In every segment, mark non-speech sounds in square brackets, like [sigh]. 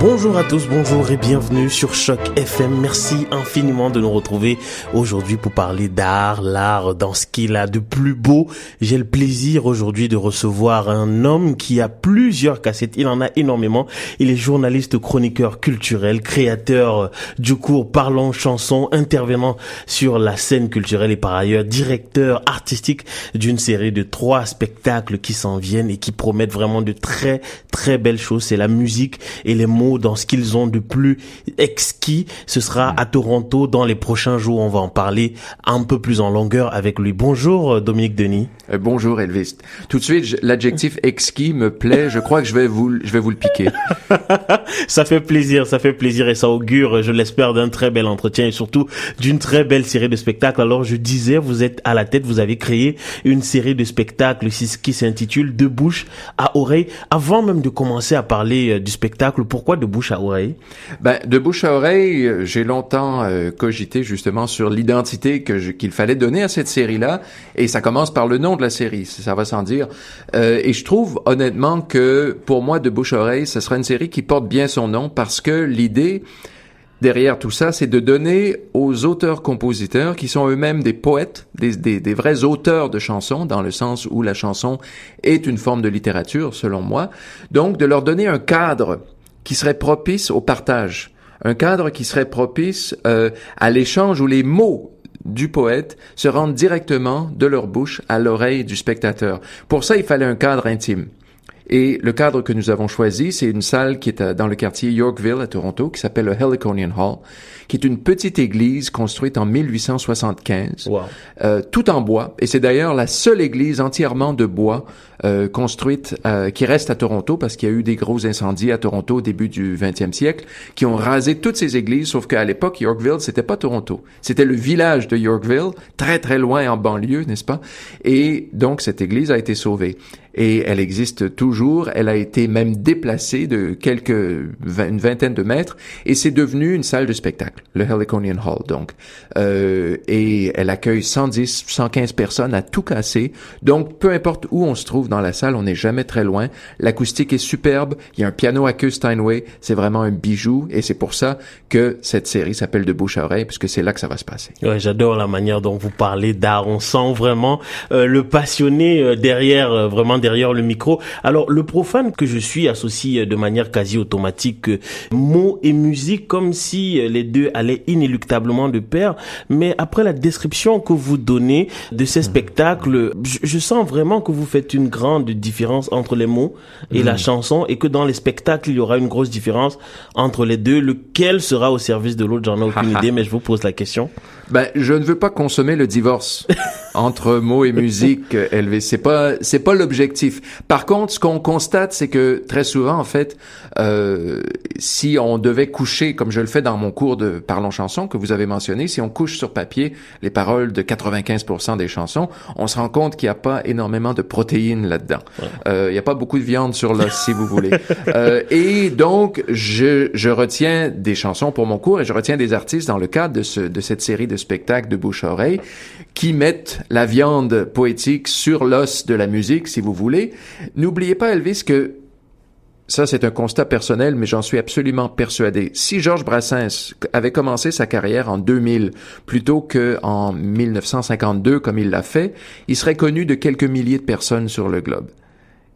Bonjour à tous, bonjour et bienvenue sur Choc FM. Merci infiniment de nous retrouver aujourd'hui pour parler d'art, l'art dans ce qu'il a de plus beau. J'ai le plaisir aujourd'hui de recevoir un homme qui a plusieurs cassettes. Il en a énormément. Il est journaliste, chroniqueur culturel, créateur du cours Parlons chanson, intervenant sur la scène culturelle et par ailleurs directeur artistique d'une série de trois spectacles qui s'en viennent et qui promettent vraiment de très très belles choses. C'est la musique et les mots dans ce qu'ils ont de plus exquis. Ce sera à Toronto dans les prochains jours. On va en parler un peu plus en longueur avec lui. Bonjour euh, Dominique Denis. Euh, bonjour Elvis. Tout de suite, l'adjectif [laughs] exquis me plaît. Je crois que je vais vous, je vais vous le piquer. [laughs] ça fait plaisir, ça fait plaisir et ça augure, je l'espère, d'un très bel entretien et surtout d'une très belle série de spectacles. Alors je disais, vous êtes à la tête, vous avez créé une série de spectacles qui s'intitule De bouche à oreille. Avant même de commencer à parler euh, du spectacle, pourquoi de bouche à oreille? Ben de bouche à oreille, euh, j'ai longtemps cogité justement sur l'identité qu'il fallait donner à cette série-là et ça commence par le nom la série, ça va sans dire. Euh, et je trouve honnêtement que pour moi, de bouche à oreille, ce sera une série qui porte bien son nom parce que l'idée derrière tout ça, c'est de donner aux auteurs-compositeurs, qui sont eux-mêmes des poètes, des, des, des, vrais auteurs de chansons, dans le sens où la chanson est une forme de littérature, selon moi, donc de leur donner un cadre qui serait propice au partage, un cadre qui serait propice euh, à l'échange où les mots du poète se rendent directement de leur bouche à l'oreille du spectateur. Pour ça, il fallait un cadre intime. Et le cadre que nous avons choisi, c'est une salle qui est dans le quartier Yorkville à Toronto, qui s'appelle le Heliconian Hall, qui est une petite église construite en 1875, euh, tout en bois. Et c'est d'ailleurs la seule église entièrement de bois euh, construite euh, qui reste à Toronto, parce qu'il y a eu des gros incendies à Toronto au début du 20e siècle, qui ont rasé toutes ces églises, sauf qu'à l'époque, Yorkville, c'était pas Toronto. C'était le village de Yorkville, très très loin en banlieue, n'est-ce pas? Et donc, cette église a été sauvée et elle existe toujours. Elle a été même déplacée de quelques une vingtaine de mètres et c'est devenu une salle de spectacle, le Heliconian Hall donc. Euh, et elle accueille 110, 115 personnes à tout casser. Donc peu importe où on se trouve dans la salle, on n'est jamais très loin. L'acoustique est superbe. Il y a un piano à queue Steinway. C'est vraiment un bijou et c'est pour ça que cette série s'appelle De bouche à oreille puisque c'est là que ça va se passer. Ouais, j'adore la manière dont vous parlez d'art. On sent vraiment euh, le passionné euh, derrière euh, vraiment derrière le micro. Alors, le profane que je suis associe de manière quasi automatique mots et musique comme si les deux allaient inéluctablement de pair. Mais après la description que vous donnez de ces spectacles, je, sens vraiment que vous faites une grande différence entre les mots et la mm. chanson et que dans les spectacles, il y aura une grosse différence entre les deux. Lequel sera au service de l'autre, j'en ai aucune [laughs] idée, mais je vous pose la question. Ben, je ne veux pas consommer le divorce [laughs] entre mots et musique, Elvis. C'est pas, c'est pas l'objectif. Par contre, ce qu'on constate, c'est que très souvent, en fait, euh, si on devait coucher, comme je le fais dans mon cours de Parlons chansons que vous avez mentionné, si on couche sur papier les paroles de 95% des chansons, on se rend compte qu'il n'y a pas énormément de protéines là-dedans. Euh, il n'y a pas beaucoup de viande sur l'os, si vous voulez. [laughs] Euh, et donc, je, je retiens des chansons pour mon cours et je retiens des artistes dans le cadre de, ce, de cette série de spectacles de bouche à oreille qui mettent la viande poétique sur l'os de la musique, si vous voulez. N'oubliez pas, Elvis, que ça, c'est un constat personnel, mais j'en suis absolument persuadé. Si Georges Brassens avait commencé sa carrière en 2000 plutôt qu'en 1952, comme il l'a fait, il serait connu de quelques milliers de personnes sur le globe.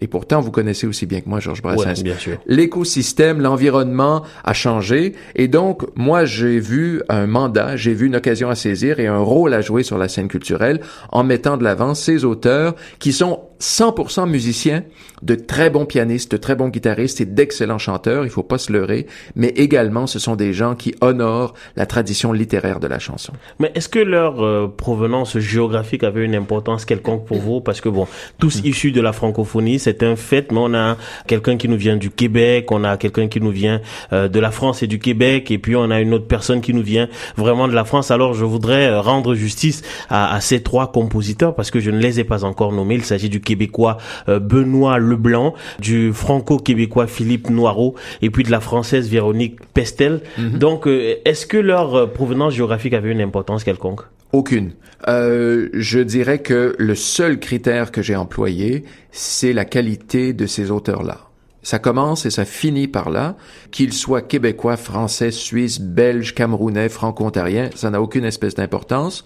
Et pourtant, vous connaissez aussi bien que moi Georges Brassens. bien sûr. L'écosystème, l'environnement a changé. Et donc, moi, j'ai vu un mandat, j'ai vu une occasion à saisir et un rôle à jouer sur la scène culturelle en mettant de l'avant ces auteurs qui sont 100% musiciens, de très bons pianistes, de très bons guitaristes et d'excellents chanteurs, il faut pas se leurrer, mais également ce sont des gens qui honorent la tradition littéraire de la chanson. Mais est-ce que leur euh, provenance géographique avait une importance quelconque pour vous? Parce que bon, tous mm. issus de la francophonie, c'est un fait, mais on a quelqu'un qui nous vient du Québec, on a quelqu'un qui nous vient euh, de la France et du Québec, et puis on a une autre personne qui nous vient vraiment de la France. Alors je voudrais euh, rendre justice à, à ces trois compositeurs parce que je ne les ai pas encore nommés. Il s'agit du québécois euh, Benoît Leblanc, du franco-québécois Philippe Noireau et puis de la française Véronique Pestel. Mhm. Donc, euh, est-ce que leur euh, provenance géographique avait une importance quelconque? Aucune. Euh, je dirais que le seul critère que j'ai employé, c'est la qualité de ces auteurs-là. Ça commence et ça finit par là. Qu'ils soient québécois, français, suisses, belges, camerounais, franco-ontariens, ça n'a aucune espèce d'importance.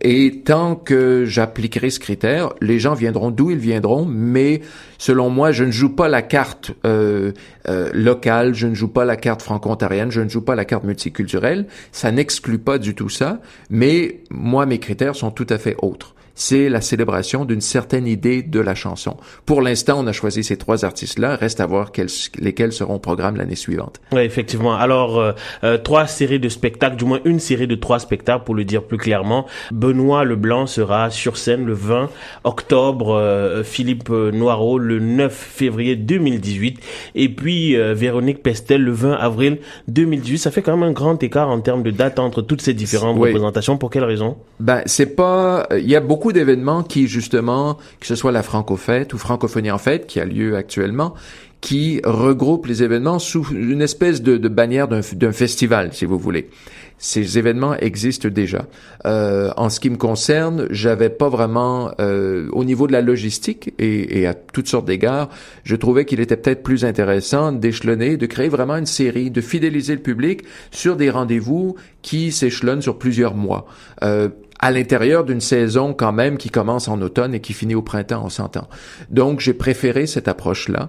Et tant que j'appliquerai ce critère, les gens viendront d'où ils viendront, mais selon moi, je ne joue pas la carte euh, euh, locale, je ne joue pas la carte franco-ontarienne, je ne joue pas la carte multiculturelle. Ça n'exclut pas du tout ça, mais moi, mes critères sont tout à fait autres c'est la célébration d'une certaine idée de la chanson. Pour l'instant, on a choisi ces trois artistes-là. Reste à voir lesquels seront au programme l'année suivante. Oui, effectivement. Alors, euh, euh, trois séries de spectacles, du moins une série de trois spectacles, pour le dire plus clairement. Benoît Leblanc sera sur scène le 20 octobre, euh, Philippe Noireau le 9 février 2018, et puis Véronique Pestel le 20 avril 2018. Ça fait quand même un grand écart en termes de date entre toutes ces différentes représentations. Pour quelle raison? Ben, c'est pas. Il y a beaucoup beaucoup d'événements qui, justement, que ce soit la Francofête ou Francophonie en fête, qui a lieu actuellement, qui regroupent les événements sous une espèce de, de bannière d'un festival, si vous voulez. Ces événements existent déjà. Euh, en ce qui me concerne, j'avais pas vraiment, euh, au niveau de la logistique et, et à toutes sortes d'égards, je trouvais qu'il était peut-être plus intéressant d'échelonner, de créer vraiment une série, de fidéliser le public sur des rendez-vous qui s'échelonnent sur plusieurs mois. Euh, à l'intérieur d'une saison quand même qui commence en automne et qui finit au printemps, on s'entend. Donc j'ai préféré cette approche-là.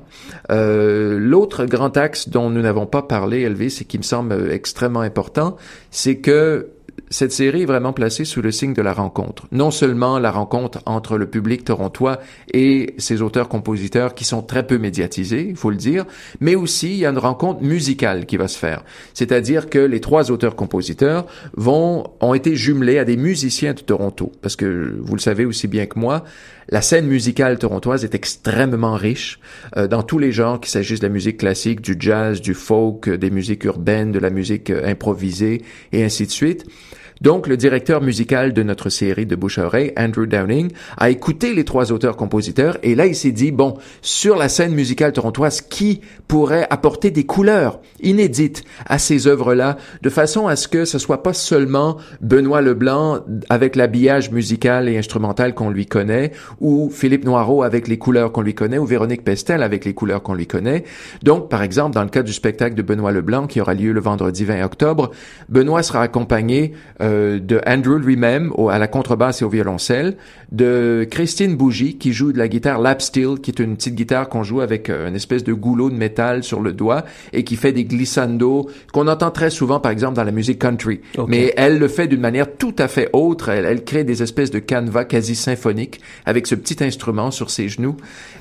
Euh, L'autre grand axe dont nous n'avons pas parlé, Elvis, et qui me semble extrêmement important, c'est que cette série est vraiment placée sous le signe de la rencontre. Non seulement la rencontre entre le public torontois et ses auteurs-compositeurs qui sont très peu médiatisés, il faut le dire, mais aussi il y a une rencontre musicale qui va se faire. C'est-à-dire que les trois auteurs-compositeurs vont, ont été jumelés à des musiciens de Toronto. Parce que vous le savez aussi bien que moi, la scène musicale torontoise est extrêmement riche euh, dans tous les genres, qu'il s'agisse de la musique classique, du jazz, du folk, des musiques urbaines, de la musique euh, improvisée et ainsi de suite. Donc, le directeur musical de notre série de bouche Andrew Downing, a écouté les trois auteurs-compositeurs et là, il s'est dit, bon, sur la scène musicale torontoise, qui pourrait apporter des couleurs inédites à ces œuvres-là, de façon à ce que ce soit pas seulement Benoît Leblanc avec l'habillage musical et instrumental qu'on lui connaît, ou Philippe Noireau avec les couleurs qu'on lui connaît, ou Véronique Pestel avec les couleurs qu'on lui connaît. Donc, par exemple, dans le cas du spectacle de Benoît Leblanc, qui aura lieu le vendredi 20 octobre, Benoît sera accompagné euh, euh, de Andrew lui-même à la contrebasse et au violoncelle, de Christine Bougie qui joue de la guitare lap steel, qui est une petite guitare qu'on joue avec euh, une espèce de goulot de métal sur le doigt et qui fait des glissandos qu'on entend très souvent par exemple dans la musique country. Mais elle le fait d'une manière tout à fait autre. Elle, elle crée des espèces de canevas quasi symphoniques avec ce petit instrument sur ses genoux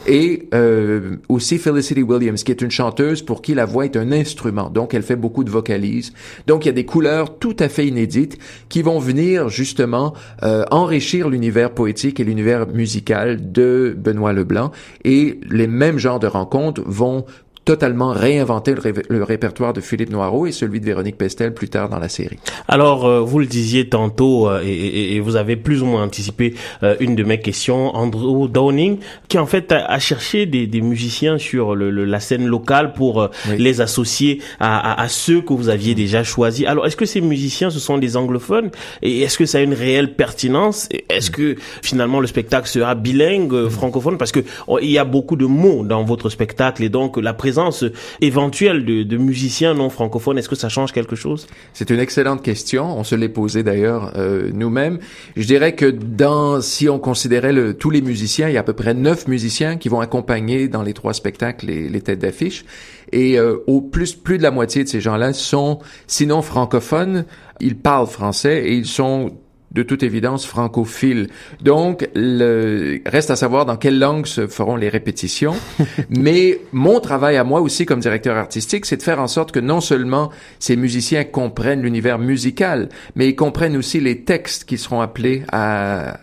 et euh, aussi Felicity Williams qui est une chanteuse pour qui la voix est un instrument. Donc elle fait beaucoup de vocalises. Donc il y a des couleurs tout à fait inédites qui vont venir justement euh, enrichir l'univers poétique et l'univers musical de Benoît Leblanc. Et les mêmes genres de rencontres vont totalement réinventer le, répertoire de Philippe Noireau et celui de Véronique Pestel plus tard dans la série. Alors, euh, vous le disiez tantôt, euh, et, et, vous avez plus ou moins anticipé euh, une de mes questions, Andrew Downing, qui en fait a, cherché des, des, musiciens sur le, la scène locale pour les associer à, à, à, ceux que vous aviez déjà choisis. Alors, est-ce que ces musiciens, ce sont des anglophones? Et est-ce que ça a une réelle pertinence? Est-ce que finalement le spectacle sera bilingue, francophone? Parce que oh, il y a beaucoup de mots dans votre spectacle et donc la présence présence éventuelle de, musiciens non francophones, est-ce que ça change quelque chose? C'est une excellente question. On se l'est posé d'ailleurs euh, nous-mêmes. Je dirais que dans, si on considérait le, tous les musiciens, il y a à peu près neuf musiciens qui vont accompagner dans les trois spectacles les, les têtes d'affiche. Et euh, au plus, plus de la moitié de ces gens-là sont, sinon francophones, ils parlent français et ils sont de toute évidence francophile. Donc, le, reste à savoir dans quelle langue se feront les répétitions. [laughs] Mais mon travail à moi aussi comme directeur artistique, c'est de faire en sorte que non seulement ces musiciens comprennent l'univers musical, mais ils comprennent aussi les textes qui seront appelés à,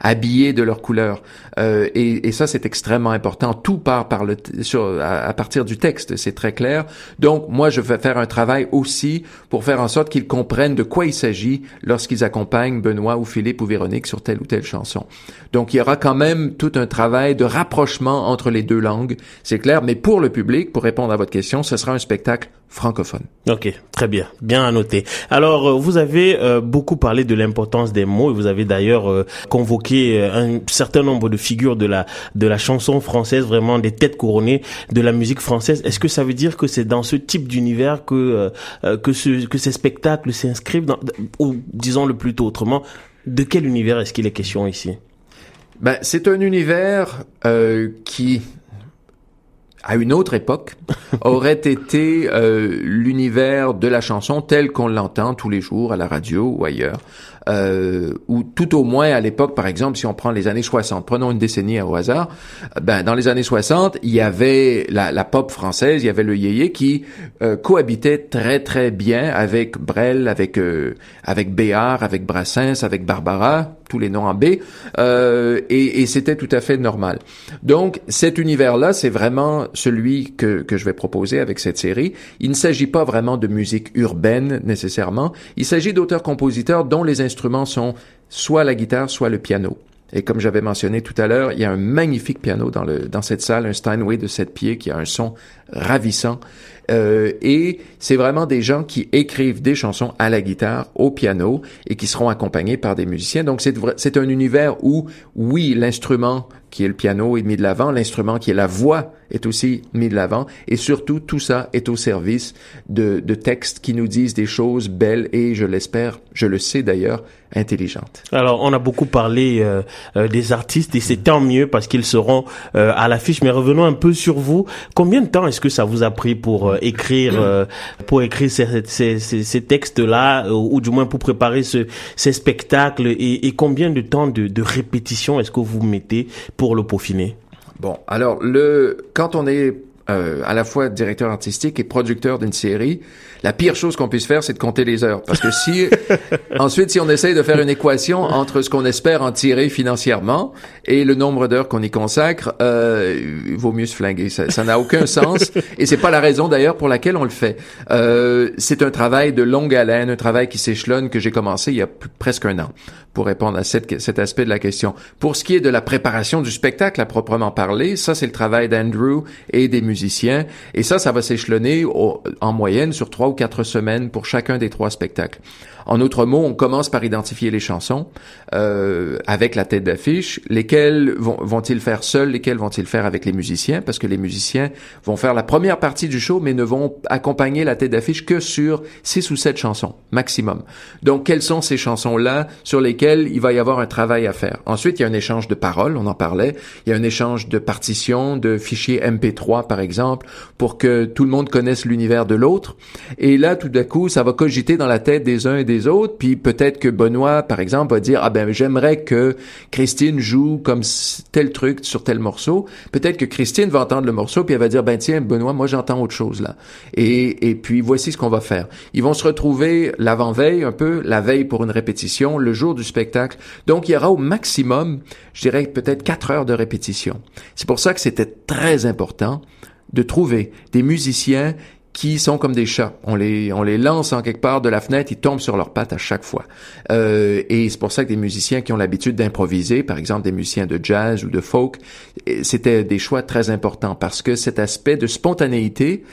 habillés de leur couleur. Euh, et, et, ça, c'est extrêmement important. Tout part par le sur, à, partir du texte, c'est très clair. Donc, moi, je vais faire un travail aussi pour faire en sorte qu'ils comprennent de quoi il s'agit lorsqu'ils accompagnent Benoît ou Philippe ou Véronique sur telle ou telle chanson. Donc, il y aura quand même tout un travail de rapprochement entre les deux langues, c'est clair. Mais pour le public, pour répondre à votre question, ce sera un spectacle francophone. Ok, très bien, bien à noter. Alors, euh, vous avez euh, beaucoup parlé de l'importance des mots et vous avez d'ailleurs euh, convoqué un certain nombre de figures de la de la chanson française, vraiment des têtes couronnées de la musique française. Est-ce que ça veut dire que c'est dans ce type d'univers que que ce que ces spectacles s'inscrivent ou disons le plutôt autrement, de quel univers est-ce qu'il est question ici? Ben, c'est un univers qui à une autre époque, [laughs] aurait été euh, l'univers de la chanson tel qu'on l'entend tous les jours à la radio ou ailleurs, euh, ou tout au moins à l'époque, par exemple, si on prend les années 60, prenons une décennie au hasard, ben dans les années 60, il y avait la, la pop française, il y avait le yéyé qui euh, cohabitait très très bien avec Brel, avec euh, avec Béard, avec Brassens, avec Barbara, tous les noms en B, euh, et, et c'était tout à fait normal. Donc cet univers-là, c'est vraiment celui que, que je vais proposer avec cette série. Il ne s'agit pas vraiment de musique urbaine nécessairement, il s'agit d'auteurs-compositeurs dont les instruments sont soit la guitare, soit le piano. Et comme j'avais mentionné tout à l'heure, il y a un magnifique piano dans, le, dans cette salle, un Steinway de 7 pieds qui a un son ravissant. Euh, et c'est vraiment des gens qui écrivent des chansons à la guitare, au piano, et qui seront accompagnés par des musiciens. Donc c'est, c'est un univers où, oui, l'instrument qui est le piano est mis de l'avant, l'instrument qui est la voix est aussi mis de l'avant, et surtout tout ça est au service de, de textes qui nous disent des choses belles et, je l'espère, je le sais d'ailleurs, intelligentes. Alors, on a beaucoup parlé euh, euh, des artistes et c'est tant mieux parce qu'ils seront euh, à l'affiche. Mais revenons un peu sur vous. Combien de temps est-ce que ça vous a pris pour écrire, pour écrire ces, ces, ces, ces textes-là, ou, du moins pour préparer ce, ces spectacles, et, et combien de temps de, de répétition est-ce que vous mettez pour le peaufiner? Bon, alors le quand on est euh, à la fois directeur artistique et producteur d'une série, la pire chose qu'on puisse faire, c'est de compter les heures. Parce que si, [laughs] ensuite, si on essaye de faire une équation entre ce qu'on espère en tirer financièrement et le nombre d'heures qu'on y consacre, euh, il vaut mieux se flinguer. Ça n'a aucun sens. Et c'est pas la raison d'ailleurs pour laquelle on le fait. Euh, c'est un travail de longue haleine, un travail qui s'échelonne que j'ai commencé il y a presque un an pour répondre à cet aspect de la question. Pour ce qui est de la préparation du spectacle à proprement parler, ça c'est le travail d'Andrew et des musiciens. Et ça, ça va s'échelonner en moyenne sur trois ou quatre semaines pour chacun des trois spectacles. En autre mots, on commence par identifier les chansons euh, avec la tête d'affiche. Lesquelles vont, vont-ils faire seuls, lesquelles vont-ils faire avec les musiciens? Parce que les musiciens vont faire la première partie du show, mais ne vont accompagner la tête d'affiche que sur six ou sept chansons maximum. Donc, quelles sont ces chansons-là sur lesquelles il va y avoir un travail à faire? Ensuite, il y a un échange de paroles, on en parlait. Il y a un échange de partitions, de fichiers MP3 par exemple, pour que tout le monde connaisse l'univers de l'autre. Et là, tout d'un coup, ça va cogiter dans la tête des uns et des autres, puis peut-être que Benoît, par exemple, va dire ah ben j'aimerais que Christine joue comme tel truc sur tel morceau. Peut-être que Christine va entendre le morceau puis elle va dire ben tiens Benoît, moi j'entends autre chose là. Et et puis voici ce qu'on va faire. Ils vont se retrouver l'avant-veille un peu, la veille pour une répétition, le jour du spectacle. Donc il y aura au maximum, je dirais peut-être quatre heures de répétition. C'est pour ça que c'était très important de trouver des musiciens qui sont comme des chats. On les, on les lance en quelque part de la fenêtre, ils tombent sur leurs pattes à chaque fois. Euh, et c'est pour ça que des musiciens qui ont l'habitude d'improviser, par exemple des musiciens de jazz ou de folk, c'était des choix très importants parce que cet aspect de spontanéité,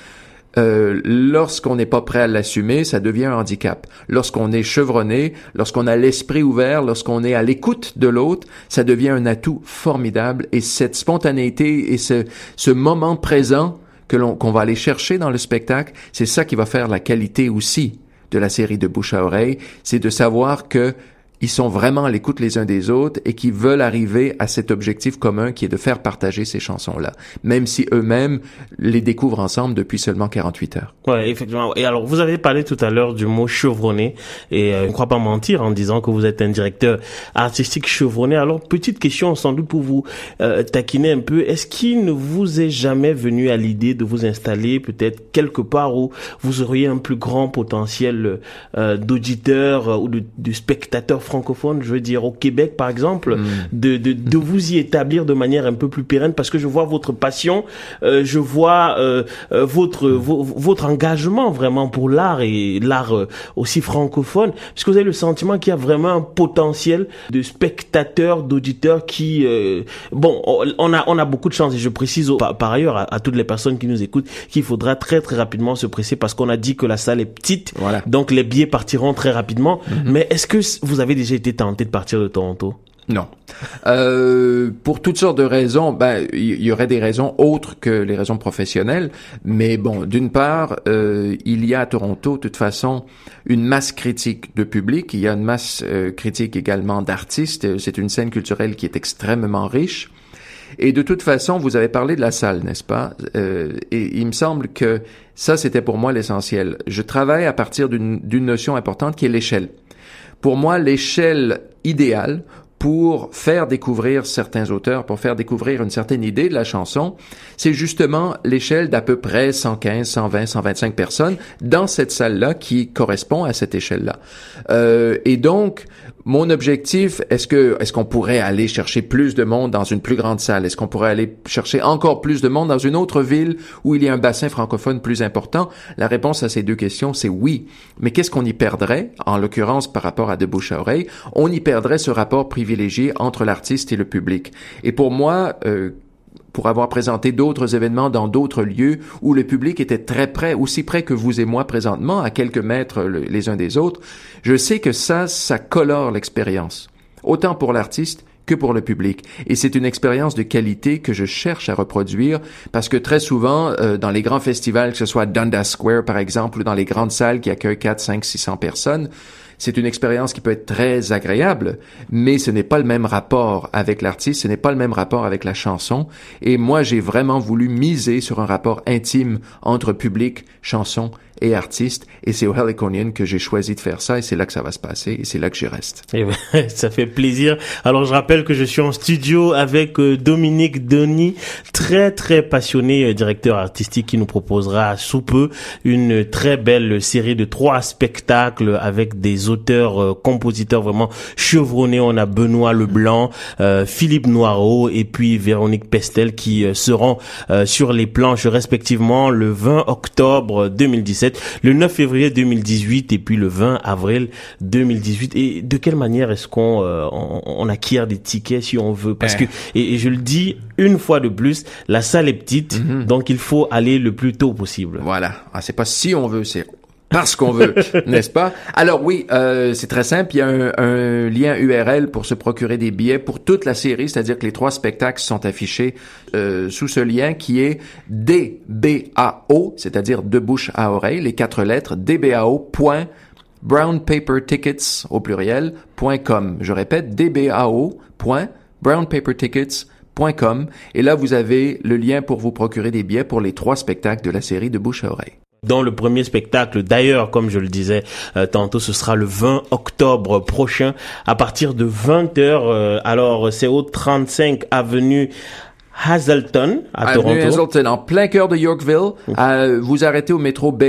euh, lorsqu'on n'est pas prêt à l'assumer, ça devient un handicap. Lorsqu'on est chevronné, lorsqu'on a l'esprit ouvert, lorsqu'on est à l'écoute de l'autre, ça devient un atout formidable. Et cette spontanéité et ce, ce moment présent que l'on qu'on va aller chercher dans le spectacle, c'est ça qui va faire la qualité aussi de la série de bouche à oreille, c'est de savoir que ils sont vraiment à l'écoute les uns des autres et qui veulent arriver à cet objectif commun qui est de faire partager ces chansons-là, même si eux-mêmes les découvrent ensemble depuis seulement 48 heures. Ouais, effectivement. Et alors, vous avez parlé tout à l'heure du mot chevronné et euh, je ne crois pas mentir en disant que vous êtes un directeur artistique chevronné. Alors, petite question sans doute pour vous euh, taquiner un peu. Est-ce qu'il ne vous est jamais venu à l'idée de vous installer peut-être quelque part où vous auriez un plus grand potentiel euh, d'auditeur ou de, de spectateur francophones, je veux dire au Québec par exemple, de, de, de vous y établir de manière un peu plus pérenne parce que je vois votre passion, euh, je vois euh, euh, votre vo- votre engagement vraiment pour l'art et l'art aussi francophone, puisque vous avez le sentiment qu'il y a vraiment un potentiel de spectateurs, d'auditeurs qui euh, bon, on- a on a beaucoup de chance et je précise au- par, par ailleurs à, à toutes les personnes qui nous écoutent qu'il faudra très très rapidement se presser parce qu'on a dit que la salle est petite, Voilà. donc les billets partiront très rapidement. Mais est-ce que vous avez déjà été tenté de partir de Toronto? Non. Euh, pour toutes sortes de raisons, ben il y, aurait des raisons autres que les raisons professionnelles, mais bon, d'une part, euh, il y a à Toronto, de toute façon, une masse critique de public, il y a une masse euh, critique également d'artistes. C'est une scène culturelle qui est extrêmement riche. Et de toute façon, vous avez parlé de la salle, n'est-ce pas? Euh, Et il me semble que ça, c'était pour moi l'essentiel. Je travaille à partir d'une d'une notion importante qui est l'échelle. Pour moi, l'échelle idéale pour faire découvrir certains auteurs, pour faire découvrir une certaine idée de la chanson, c'est justement l'échelle d'à peu près 115, 120, 125 personnes dans cette salle-là qui correspond à cette échelle-là. Euh, et donc, mon objectif, est-ce que est-ce qu'on pourrait aller chercher plus de monde dans une plus grande salle? Est-ce qu'on pourrait aller chercher encore plus de monde dans une autre ville où il y a un bassin francophone plus important? La réponse à ces deux questions, c'est oui. Mais qu'est-ce qu'on y perdrait En l'occurrence, par rapport à de bouche à oreille, on y perdrait ce rapport privilégié entre l'artiste et le public. Et pour moi, euh, pour avoir présenté d'autres événements dans d'autres lieux où le public était très près, aussi près que vous et moi présentement, à quelques mètres le- les uns des autres, je sais que ça, ça colore l'expérience. Autant pour l'artiste que pour le public. Et c'est une expérience de qualité que je cherche à reproduire parce que très souvent, euh, dans les grands festivals, que ce soit Dundas Square par exemple, ou dans les grandes salles qui accueillent 4, 5, 600 personnes, c'est une expérience qui peut être très agréable, mais ce n'est pas le même rapport avec l'artiste, ce n'est pas le même rapport avec la chanson. Et moi, j'ai vraiment voulu miser sur un rapport intime entre public, chanson et artiste. Et c'est au Heliconian que j'ai choisi de faire ça et c'est là que ça va se passer et c'est là que j'y reste. Eh ben, [laughs] ça fait plaisir. Alors je rappelle que je suis en studio avec euh, Dominique Denis, très très passionné euh, directeur artistique qui nous proposera sous peu une très belle série de trois spectacles avec des auteurs, euh, compositeurs vraiment chevronnés. On a Benoît Leblanc, Philippe Noireau et puis Véronique Pestel qui seront sur les planches respectivement le 20 octobre 2017, le 9 février 2018 et puis le 20 avril 2018. Et de quelle manière est-ce qu'on euh, on, on acquiert des tickets si on veut? Parce Eh. que et, et je le dis une fois de plus, la salle est petite, donc il faut aller le plus tôt possible. Voilà. Ah, c'est pas si on veut, c'est parce qu'on veut, [laughs] n'est-ce pas? Alors oui, euh, c'est très simple. Il y a un, un lien URL pour se procurer des billets pour toute la série, c'est-à-dire que les trois spectacles sont affichés euh, sous ce lien qui est DBAO, c'est-à-dire de bouche à oreille, les quatre lettres, DBAO. brownpapertickets au pluriel .com. Je répète dbao. brownpapertickets.com et là vous avez le lien pour vous procurer des billets pour les trois spectacles de la série de bouche à oreille. Dans le premier spectacle, d'ailleurs, comme je le disais euh, tantôt, ce sera le 20 octobre prochain à partir de 20h. alors, c'est au 35 avenue Hazelton à Avenue Toronto. Hazelton, en plein cœur de Yorkville. Euh, vous arrêtez au métro B,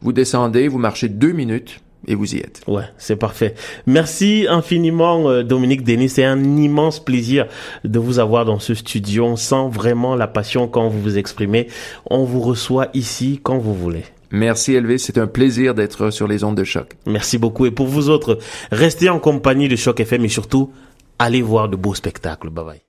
vous descendez, vous marchez deux minutes et vous y êtes. Ouais, c'est parfait. Merci infiniment euh, Dominique Denis, c'est un immense plaisir de vous avoir dans ce studio. On sent vraiment la passion quand vous vous exprimez. On vous reçoit ici quand vous voulez. Merci Elvis, c'est un plaisir d'être sur les ondes de choc. Merci beaucoup et pour vous autres, restez en compagnie de Choc FM et surtout allez voir de beaux spectacles. Bye bye.